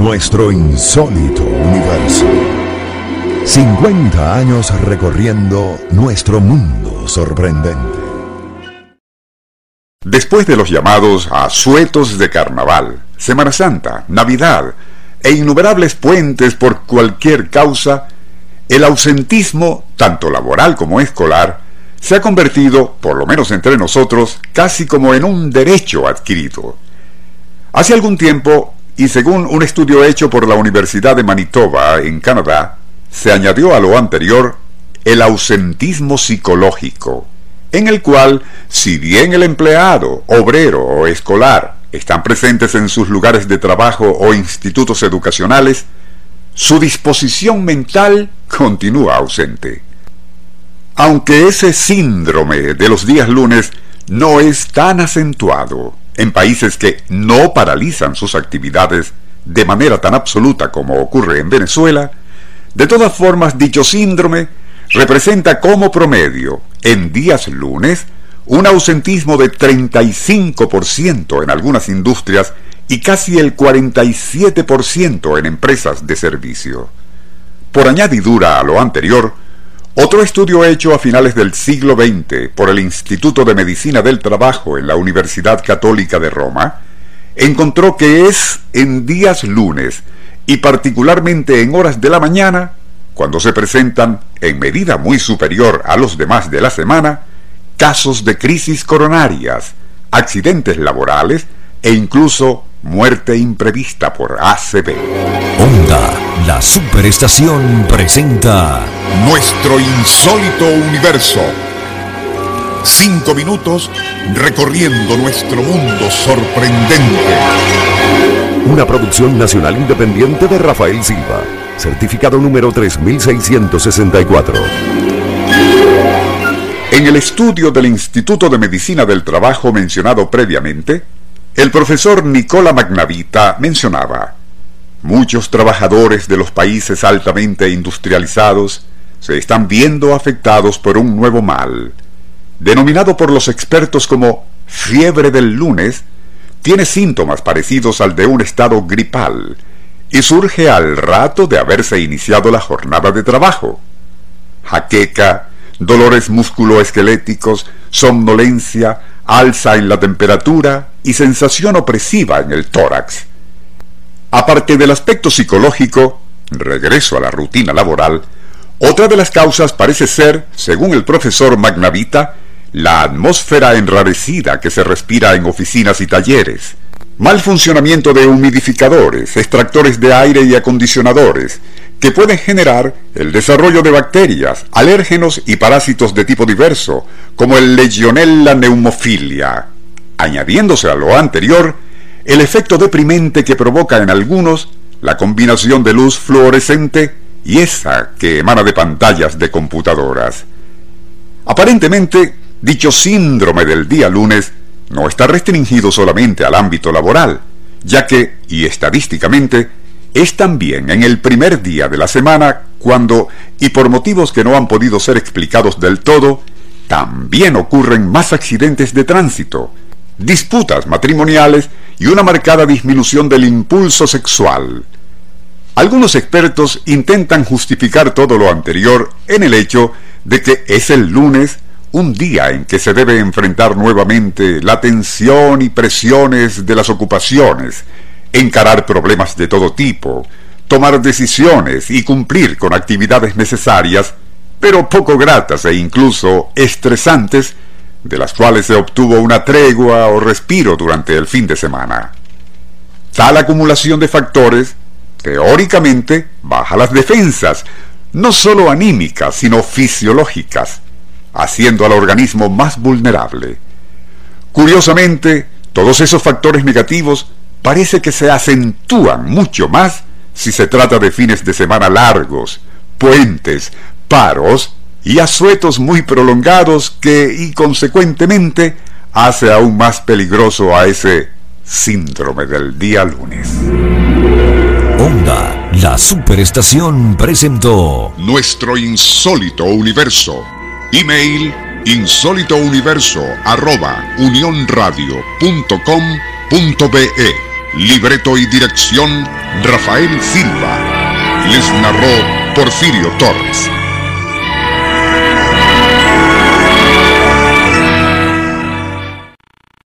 Nuestro insólito universo. 50 años recorriendo nuestro mundo sorprendente. Después de los llamados asuetos de carnaval, Semana Santa, Navidad e innumerables puentes por cualquier causa, el ausentismo, tanto laboral como escolar, se ha convertido, por lo menos entre nosotros, casi como en un derecho adquirido. Hace algún tiempo, y según un estudio hecho por la Universidad de Manitoba, en Canadá, se añadió a lo anterior el ausentismo psicológico, en el cual, si bien el empleado, obrero o escolar están presentes en sus lugares de trabajo o institutos educacionales, su disposición mental continúa ausente. Aunque ese síndrome de los días lunes no es tan acentuado en países que no paralizan sus actividades de manera tan absoluta como ocurre en Venezuela, de todas formas dicho síndrome representa como promedio en días lunes un ausentismo de 35% en algunas industrias y casi el 47% en empresas de servicio. Por añadidura a lo anterior, otro estudio hecho a finales del siglo XX por el Instituto de Medicina del Trabajo en la Universidad Católica de Roma encontró que es en días lunes y particularmente en horas de la mañana cuando se presentan, en medida muy superior a los demás de la semana, casos de crisis coronarias, accidentes laborales e incluso muerte imprevista por ACV. Onda, la superestación presenta Nuestro insólito universo. Cinco minutos recorriendo nuestro mundo sorprendente. Una producción nacional independiente de Rafael Silva certificado número 3664. En el estudio del Instituto de Medicina del Trabajo mencionado previamente, el profesor Nicola Magnavita mencionaba, muchos trabajadores de los países altamente industrializados se están viendo afectados por un nuevo mal, denominado por los expertos como fiebre del lunes, tiene síntomas parecidos al de un estado gripal, y surge al rato de haberse iniciado la jornada de trabajo. Jaqueca, dolores musculoesqueléticos, somnolencia, alza en la temperatura y sensación opresiva en el tórax. Aparte del aspecto psicológico, regreso a la rutina laboral, otra de las causas parece ser, según el profesor Magnavita, la atmósfera enrarecida que se respira en oficinas y talleres, Mal funcionamiento de humidificadores, extractores de aire y acondicionadores, que pueden generar el desarrollo de bacterias, alérgenos y parásitos de tipo diverso, como el Legionella pneumofilia. Añadiéndose a lo anterior, el efecto deprimente que provoca en algunos la combinación de luz fluorescente y esa que emana de pantallas de computadoras. Aparentemente, dicho síndrome del día lunes no está restringido solamente al ámbito laboral, ya que, y estadísticamente, es también en el primer día de la semana cuando, y por motivos que no han podido ser explicados del todo, también ocurren más accidentes de tránsito, disputas matrimoniales y una marcada disminución del impulso sexual. Algunos expertos intentan justificar todo lo anterior en el hecho de que es el lunes un día en que se debe enfrentar nuevamente la tensión y presiones de las ocupaciones, encarar problemas de todo tipo, tomar decisiones y cumplir con actividades necesarias, pero poco gratas e incluso estresantes, de las cuales se obtuvo una tregua o respiro durante el fin de semana. Tal acumulación de factores, teóricamente, baja las defensas, no sólo anímicas, sino fisiológicas, haciendo al organismo más vulnerable. Curiosamente, todos esos factores negativos parece que se acentúan mucho más si se trata de fines de semana largos, puentes, paros y asuetos muy prolongados que, y consecuentemente, hace aún más peligroso a ese síndrome del día lunes. Onda, la superestación presentó Nuestro insólito universo Email insólitouniverso arroba unionradio.com.be Libreto y dirección Rafael Silva. Les narró Porfirio Torres.